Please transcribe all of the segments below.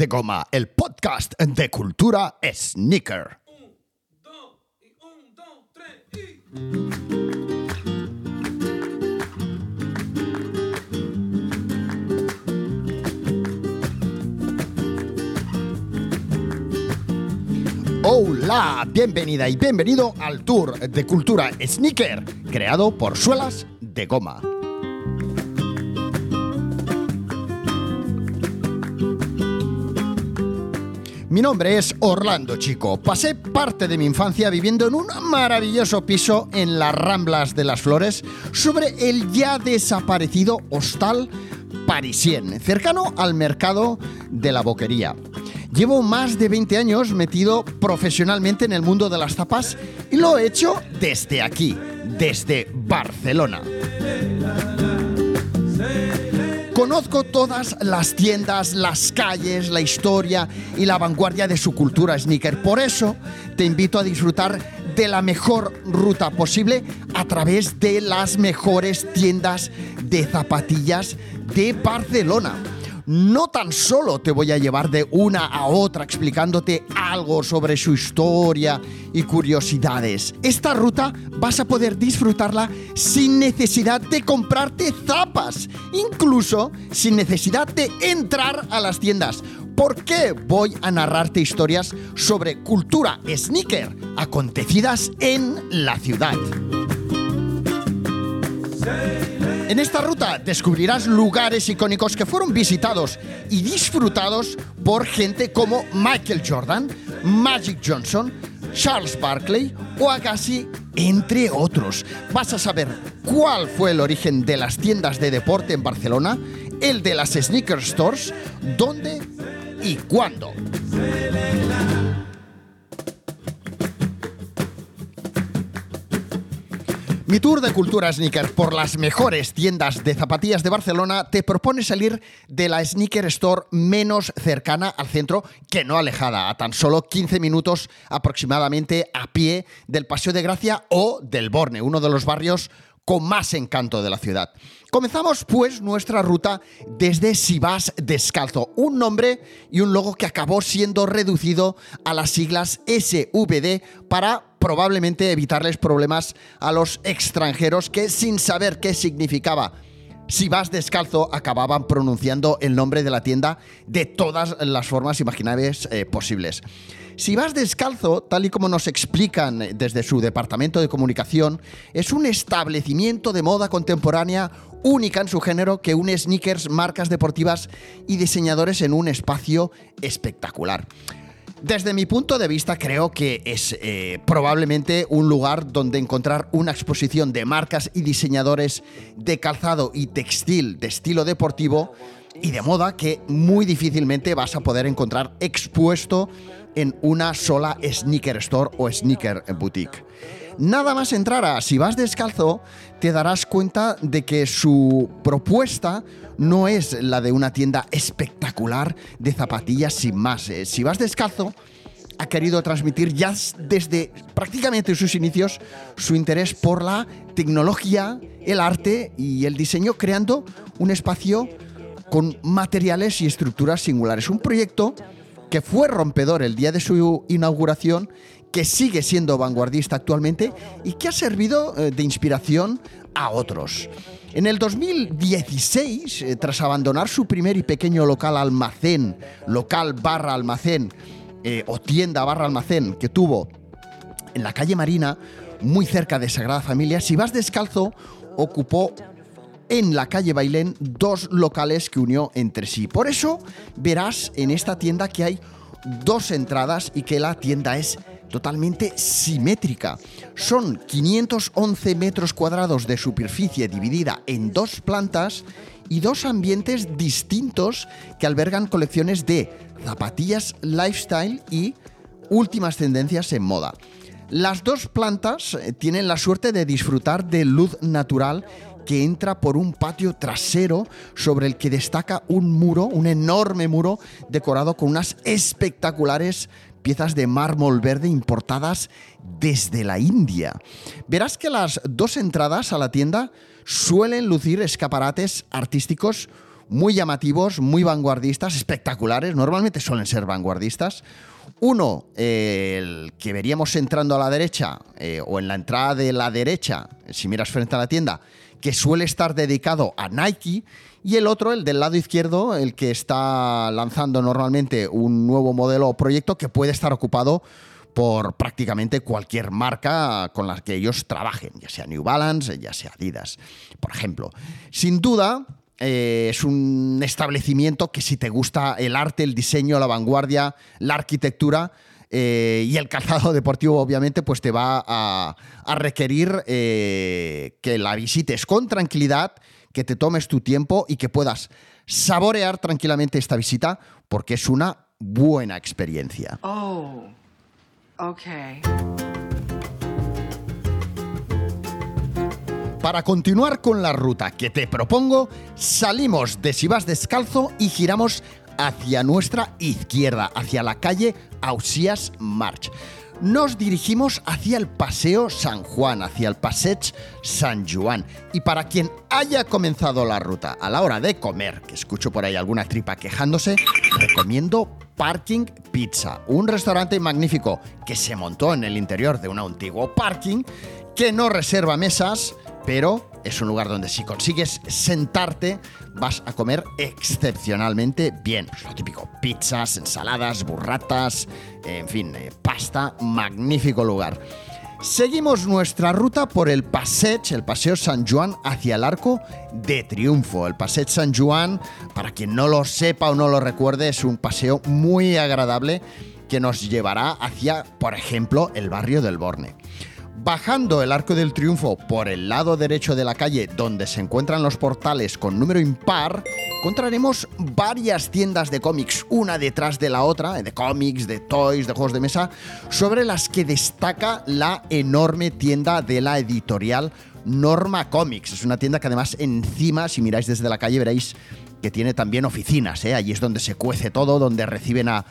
de Goma, el podcast de cultura sneaker. Hola, bienvenida y bienvenido al tour de cultura sneaker creado por Suelas de Goma. Mi nombre es Orlando Chico. Pasé parte de mi infancia viviendo en un maravilloso piso en las Ramblas de las Flores sobre el ya desaparecido hostal parisien, cercano al mercado de la boquería. Llevo más de 20 años metido profesionalmente en el mundo de las tapas y lo he hecho desde aquí, desde Barcelona. Conozco todas las tiendas, las calles, la historia y la vanguardia de su cultura sneaker. Por eso te invito a disfrutar de la mejor ruta posible a través de las mejores tiendas de zapatillas de Barcelona no tan solo te voy a llevar de una a otra explicándote algo sobre su historia y curiosidades. Esta ruta vas a poder disfrutarla sin necesidad de comprarte zapas, incluso sin necesidad de entrar a las tiendas. ¿Por qué voy a narrarte historias sobre cultura sneaker acontecidas en la ciudad? En esta ruta descubrirás lugares icónicos que fueron visitados y disfrutados por gente como Michael Jordan, Magic Johnson, Charles Barkley o Agassi, entre otros. Vas a saber cuál fue el origen de las tiendas de deporte en Barcelona, el de las sneaker stores, dónde y cuándo. Mi tour de cultura sneaker por las mejores tiendas de zapatillas de Barcelona te propone salir de la sneaker store menos cercana al centro que no alejada, a tan solo 15 minutos aproximadamente a pie del Paseo de Gracia o del Borne, uno de los barrios con más encanto de la ciudad. Comenzamos pues nuestra ruta desde Si vas descalzo, un nombre y un logo que acabó siendo reducido a las siglas SVD para probablemente evitarles problemas a los extranjeros que sin saber qué significaba si vas descalzo, acababan pronunciando el nombre de la tienda de todas las formas imaginables eh, posibles. Si vas descalzo, tal y como nos explican desde su departamento de comunicación, es un establecimiento de moda contemporánea única en su género que une sneakers, marcas deportivas y diseñadores en un espacio espectacular. Desde mi punto de vista creo que es eh, probablemente un lugar donde encontrar una exposición de marcas y diseñadores de calzado y textil de estilo deportivo y de moda que muy difícilmente vas a poder encontrar expuesto en una sola sneaker store o sneaker boutique. Nada más entrar a Si vas descalzo, te darás cuenta de que su propuesta no es la de una tienda espectacular de zapatillas sin más. Eh, si vas descalzo, ha querido transmitir ya desde prácticamente sus inicios su interés por la tecnología, el arte y el diseño, creando un espacio con materiales y estructuras singulares. Un proyecto que fue rompedor el día de su inauguración que sigue siendo vanguardista actualmente y que ha servido eh, de inspiración a otros. En el 2016, eh, tras abandonar su primer y pequeño local almacén, local barra almacén eh, o tienda barra almacén que tuvo en la calle Marina, muy cerca de Sagrada Familia, si vas descalzo, ocupó en la calle Bailén dos locales que unió entre sí. Por eso verás en esta tienda que hay dos entradas y que la tienda es totalmente simétrica. Son 511 metros cuadrados de superficie dividida en dos plantas y dos ambientes distintos que albergan colecciones de zapatillas lifestyle y últimas tendencias en moda. Las dos plantas eh, tienen la suerte de disfrutar de luz natural que entra por un patio trasero sobre el que destaca un muro, un enorme muro decorado con unas espectaculares piezas de mármol verde importadas desde la India. Verás que las dos entradas a la tienda suelen lucir escaparates artísticos muy llamativos, muy vanguardistas, espectaculares, normalmente suelen ser vanguardistas. Uno, eh, el que veríamos entrando a la derecha, eh, o en la entrada de la derecha, si miras frente a la tienda, que suele estar dedicado a Nike, y el otro, el del lado izquierdo, el que está lanzando normalmente un nuevo modelo o proyecto que puede estar ocupado por prácticamente cualquier marca con la que ellos trabajen, ya sea New Balance, ya sea Adidas, por ejemplo. Sin duda, eh, es un establecimiento que si te gusta el arte, el diseño, la vanguardia, la arquitectura, eh, y el calzado deportivo, obviamente, pues te va a, requerir eh, que la visites con tranquilidad, que te tomes tu tiempo y que puedas saborear tranquilamente esta visita, porque es una buena experiencia. Oh, ok. Para continuar con la ruta que te propongo, salimos de Si vas descalzo y giramos hacia nuestra izquierda, hacia la calle Ausías March. Nos dirigimos hacia el Paseo San Juan, hacia el Passeig San Juan. Y para quien haya comenzado la ruta a la hora de comer, que escucho por ahí alguna tripa quejándose, recomiendo Parking Pizza, un restaurante magnífico que se montó en el interior de un antiguo parking, que no reserva mesas, pero es un lugar donde si consigues sentarte vas a comer excepcionalmente bien. Lo típico, pizzas, ensaladas, burratas, en fin, eh, pasta, magnífico lugar. Seguimos nuestra ruta por el Passeig, el Paseo San Juan hacia el Arco de Triunfo. El Passeig San Juan, para quien no lo sepa o no lo recuerde, es un paseo muy agradable que nos llevará hacia, por ejemplo, el barrio del Borne. Bajando el Arco del Triunfo por el lado derecho de la calle donde se encuentran los portales con número impar, encontraremos varias tiendas de cómics, una detrás de la otra, de cómics, de toys, de juegos de mesa, sobre las que destaca la enorme tienda de la editorial Norma Comics. Es una tienda que además encima, si miráis desde la calle, veréis que tiene también oficinas. ¿eh? Allí es donde se cuece todo, donde reciben a,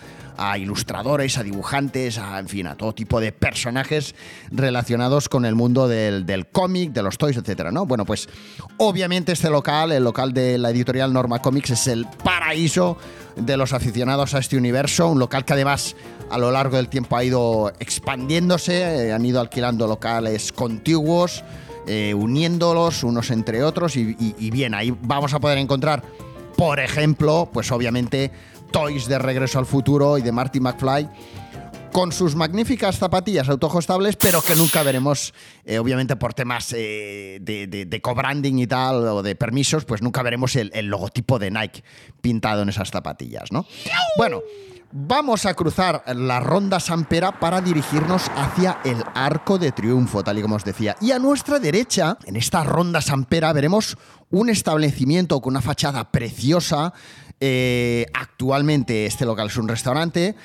ilustradores, a dibujantes, a, en fin, a todo tipo de personajes relacionados con el mundo del, cómic, de los toys, etc. ¿no? Bueno, pues obviamente este local, el local de la editorial Norma Comics, es el paraíso de los aficionados a este universo, un local que además a lo largo del tiempo ha ido expandiéndose, eh, han ido alquilando locales contiguos. Eh, uniéndolos unos entre otros y bien, ahí vamos a poder encontrar por ejemplo, pues obviamente Toys de Regreso al Futuro y de Marty McFly con sus magníficas zapatillas autoajustables, pero que nunca veremos, eh, obviamente por temas eh, de, co-branding y tal, o de permisos, pues nunca veremos el, el, logotipo de Nike pintado en esas zapatillas, ¿no? Bueno, Vamos a cruzar la ronda Sampera para dirigirnos hacia el Arco de Triunfo, tal y como os decía. Y a nuestra derecha, en esta ronda Sampera, veremos un establecimiento con una fachada preciosa. Eh, actualmente este local es un restaurante,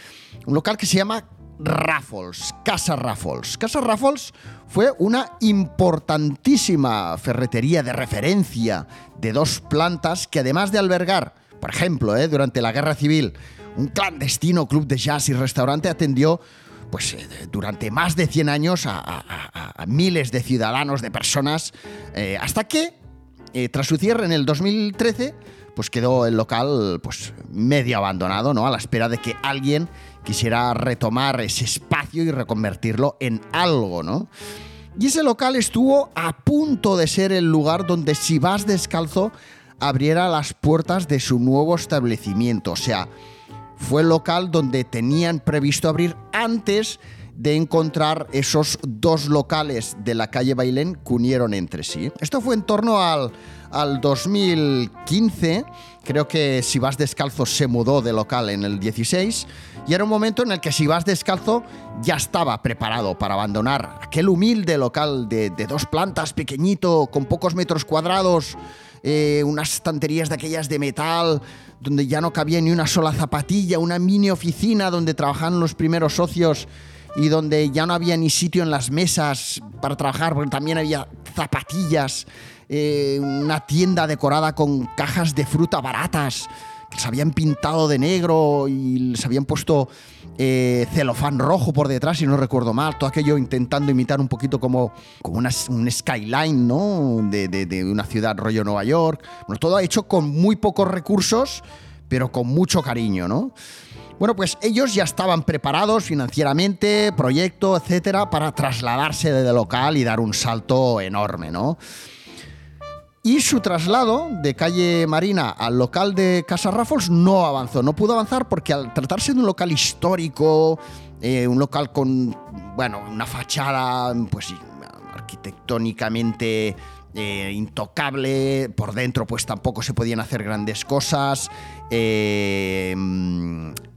un local que se llama Raffles, Casa Raffles. Casa Raffles fue una importantísima ferretería de referencia de dos plantas que además de albergar, por ejemplo, eh, durante la Guerra Civil, un clandestino club de jazz y restaurante atendió pues, eh, durante más de 100 años a, miles de ciudadanos, de personas, eh, hasta que, eh, tras su cierre en el 2013, pues quedó el local pues, medio abandonado, ¿no? A la espera de que alguien quisiera retomar ese espacio y reconvertirlo en algo, ¿no? Y ese local estuvo a punto de ser el lugar donde si vas descalzo abriera las puertas de su nuevo establecimiento. O sea, fue el local donde tenían previsto abrir antes de encontrar esos dos locales de la calle Bailén que unieron entre sí. Esto fue en torno al, al 2015, creo que Si vas descalzo se mudó de local en el 16, y era un momento en el que Si vas descalzo ya estaba preparado para abandonar aquel humilde local de, de dos plantas, pequeñito, con pocos metros cuadrados, eh, unas estanterías de aquellas de metal, donde ya no cabía ni una sola zapatilla, una mini oficina donde trabajaban los primeros socios y donde ya no había ni sitio en las mesas para trabajar, porque también había zapatillas, eh, una tienda decorada con cajas de fruta baratas se habían pintado de negro y se habían puesto eh, celofán rojo por detrás, si no recuerdo mal, todo aquello intentando imitar un poquito como, como un skyline, ¿no? De, de, una ciudad rollo Nueva York. Bueno, todo hecho con muy pocos recursos, pero con mucho cariño, ¿no? Bueno, pues ellos ya estaban preparados financieramente, proyecto, etcétera, para trasladarse de local y dar un salto enorme, ¿no? Y su traslado de calle Marina al local de Casa Raffles no avanzó, no pudo avanzar porque al tratarse de un local histórico, eh, un local con, bueno, una fachada, pues arquitectónicamente eh, intocable, por dentro pues tampoco se podían hacer grandes cosas, eh,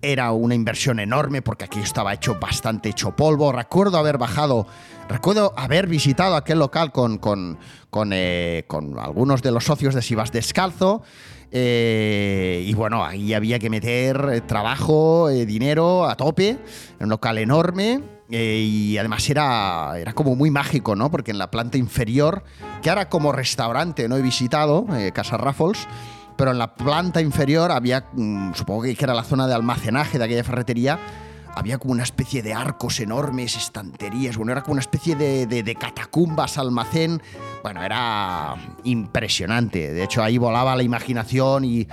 era una inversión enorme porque aquí estaba hecho bastante hecho polvo, recuerdo haber bajado, recuerdo haber visitado aquel local con, con, con, eh, con algunos de los socios de Sivas Descalzo, y bueno, ahí había que meter trabajo, dinero a tope, en un local enorme. Eh, y además era, era como muy mágico, ¿no? Porque en la planta inferior, que ahora como restaurante no he visitado, eh, Casa Raffles, pero en la planta inferior había, mm, supongo que era la zona de almacenaje de aquella ferretería, había como una especie de arcos enormes, estanterías, bueno, era como una especie de, de, catacumbas, almacén. Bueno, era impresionante. De hecho, ahí volaba la imaginación y,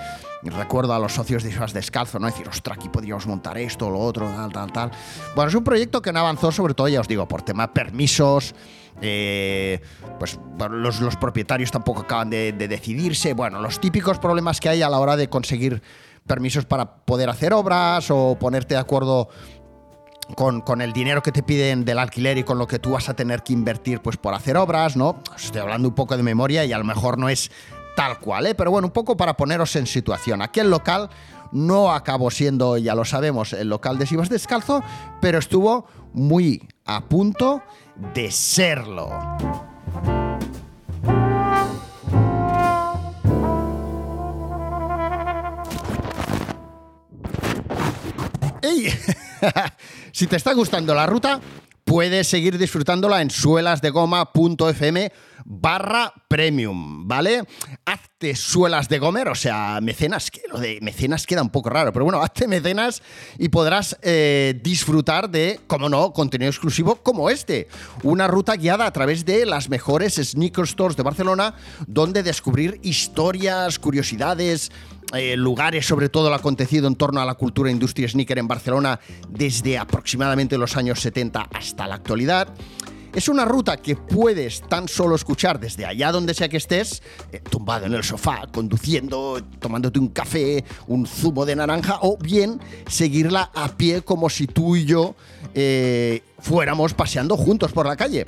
recuerdo a los socios de Isas Descalzo, ¿no? Decir, ostras, aquí podríamos montar esto, lo otro, tal, tal, tal. Bueno, es un proyecto que no avanzó, sobre todo, ya os digo, por tema permisos. Eh, pues los, los, propietarios tampoco acaban de, de decidirse. Bueno, los típicos problemas que hay a la hora de conseguir permisos para poder hacer obras o ponerte de acuerdo con, el dinero que te piden del alquiler y con lo que tú vas a tener que invertir pues por hacer obras, ¿no? Estoy hablando un poco de memoria y a lo mejor no es tal cual, ¿eh? Pero bueno, un poco para poneros en situación. Aquí el local no acabó siendo, ya lo sabemos, el local de Sivas Descalzo, pero estuvo muy a punto de serlo. ¡Ey! si te está gustando la ruta, puedes seguir disfrutándola en suelasdegoma.fm barra premium, ¿vale? Hazte suelas de gomer, o sea, mecenas, que lo de mecenas queda un poco raro, pero bueno, hazte mecenas y podrás eh, disfrutar de, como no, contenido exclusivo como este. Una ruta guiada a través de las mejores sneaker stores de Barcelona, donde descubrir historias, curiosidades, eh, lugares, sobre todo lo acontecido en torno a la cultura e industria sneaker en Barcelona desde aproximadamente los años 70 hasta la actualidad. Es una ruta que puedes tan solo escuchar desde allá donde sea que estés, eh, tumbado en el sofá, conduciendo, tomándote un café, un zumo de naranja, o bien seguirla a pie como si tú y yo eh, fuéramos paseando juntos por la calle.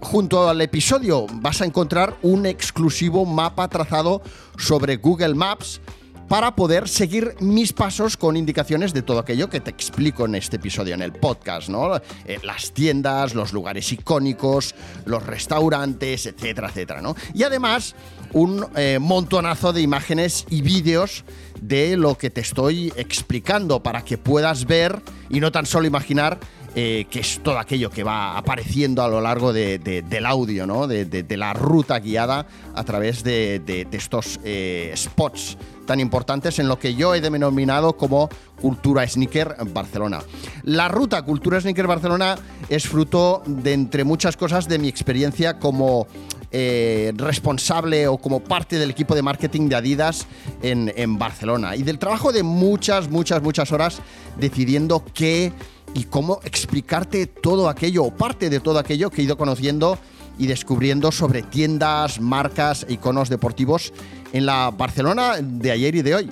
junto al episodio vas a encontrar un exclusivo mapa trazado sobre Google Maps para poder seguir mis pasos con indicaciones de todo aquello que te explico en este episodio, en el podcast, ¿no? Eh, las tiendas, los lugares icónicos, los restaurantes, etcétera, etcétera, ¿no? Y además, un eh, montonazo de imágenes y vídeos de lo que te estoy explicando para que puedas ver y no tan solo imaginar eh, que es todo aquello que va apareciendo a lo largo del audio, ¿no? de, la ruta guiada a través de, estos spots tan importantes en lo que yo he denominado como Cultura Sneaker Barcelona. La ruta Cultura Sneaker Barcelona es fruto de, entre muchas cosas, de mi experiencia como eh, responsable o como parte del equipo de marketing de Adidas en, en Barcelona y del trabajo de muchas, muchas, muchas horas decidiendo qué y cómo explicarte todo aquello o parte de todo aquello que he ido conociendo y descubriendo sobre tiendas, marcas, iconos deportivos en la Barcelona de ayer y de hoy.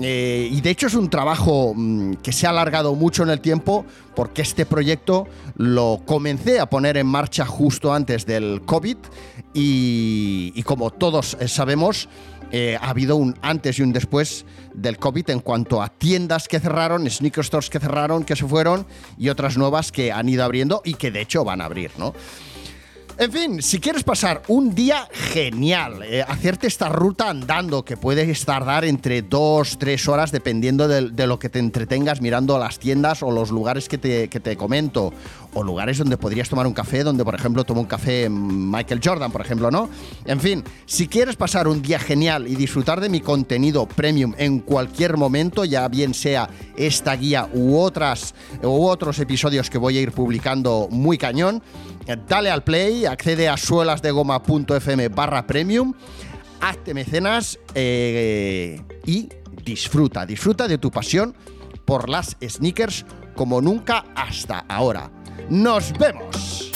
Eh, y de hecho es un trabajo mm, que se ha alargado mucho en el tiempo porque este proyecto lo comencé a poner en marcha justo antes del COVID y, como todos sabemos eh, ha habido un antes y un después del COVID en cuanto a tiendas que cerraron, sneaker stores que cerraron, que se fueron y otras nuevas que han ido abriendo y que de hecho van a abrir, ¿no? En fin, si quieres pasar un día genial, eh, hacerte esta ruta andando que puedes tardar entre dos, tres horas dependiendo de, lo que te entretengas mirando las tiendas o los lugares que te, que te comento, o lugares donde podrías tomar un café, donde por ejemplo tomo un café Michael Jordan, por ejemplo, ¿no? En fin, si quieres pasar un día genial y disfrutar de mi contenido premium en cualquier momento, ya bien sea esta guía u otras u otros episodios que voy a ir publicando muy cañón, dale al play, accede a suelasdegoma.fm barra premium, hazte mecenas eh, y disfruta, disfruta de tu pasión por las sneakers como nunca hasta ahora. ¡Nos vemos!